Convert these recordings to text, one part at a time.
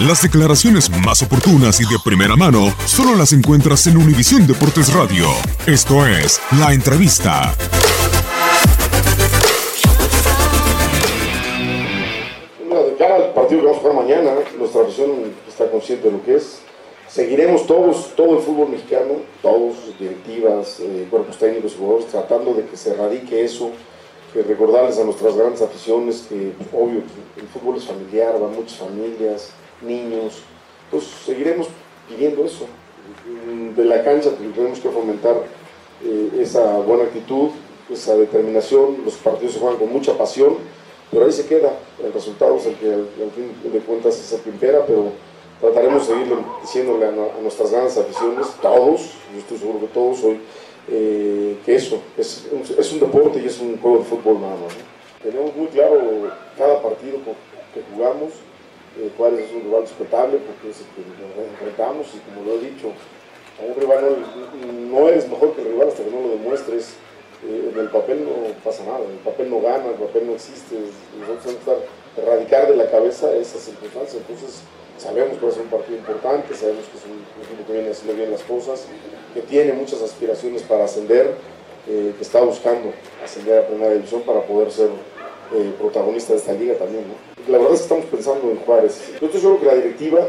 Las declaraciones más oportunas y de primera mano solo las encuentras en Univisión Deportes Radio. Esto es La Entrevista. De cara al partido que vamos a jugar mañana, nuestra afición está consciente de lo que es. Seguiremos todos, todo el fútbol mexicano, todos, directivas, eh, cuerpos técnicos jugadores, tratando de que se erradique eso, que recordarles a nuestras grandes aficiones que, obvio, el fútbol es familiar, van muchas familias, niños, pues seguiremos pidiendo eso. De la cancha tenemos que fomentar eh, esa buena actitud, esa determinación, los partidos se juegan con mucha pasión, pero ahí se queda, el resultado es el que al, fin de cuentas es el que impera, pero trataremos de seguir diciéndole a, a, nuestras grandes aficiones, todos, yo estoy seguro que todos hoy, eh, que eso, es, es, un deporte y es un juego de fútbol nada más. ¿no? Tenemos muy claro cada partido que jugamos, eh, cuál es un rival respetable, porque es el que nos enfrentamos y como lo he dicho, a un rival no, no eres mejor que el rival hasta que no lo demuestres. Eh, en el papel no pasa nada, en el papel no gana, el papel no existe, nosotros tenemos que erradicar de la cabeza esas circunstancias, entonces sabemos que va a ser un partido importante, sabemos que es un equipo que viene haciendo bien las cosas, que tiene muchas aspiraciones para ascender, eh, que está buscando ascender a primera división para poder ser eh, protagonista de esta liga también. ¿no? La verdad es que estamos pensando en Juárez. Yo estoy seguro que la directiva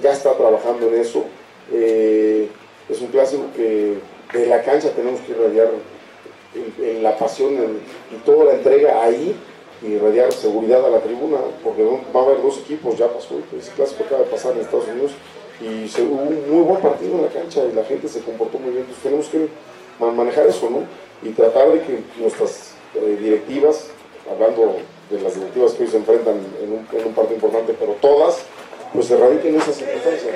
ya está trabajando en eso. Eh, es un clásico que de la cancha tenemos que irradiar en, en la pasión y toda la entrega ahí y irradiar seguridad a la tribuna, porque va a haber dos equipos, ya pasó, ese clásico acaba de pasar en Estados Unidos y se, hubo un muy buen partido en la cancha y la gente se comportó muy bien, entonces tenemos que manejar eso, ¿no? Y tratar de que nuestras eh, directivas, hablando de las directivas que hoy se enfrentan en un, en un partido importante, pero todas, pues erradiquen esas circunstancias.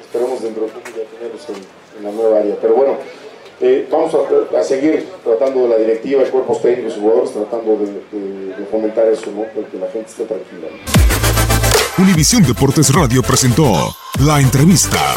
Esperemos dentro de poco ya tenerlos en, en la nueva área. Pero bueno, eh, vamos a, a, seguir tratando de la directiva, de cuerpos técnicos y jugadores, tratando de, de, de fomentar eso, ¿no? Para que la gente esté tranquila. Univisión Deportes Radio presentó La Entrevista.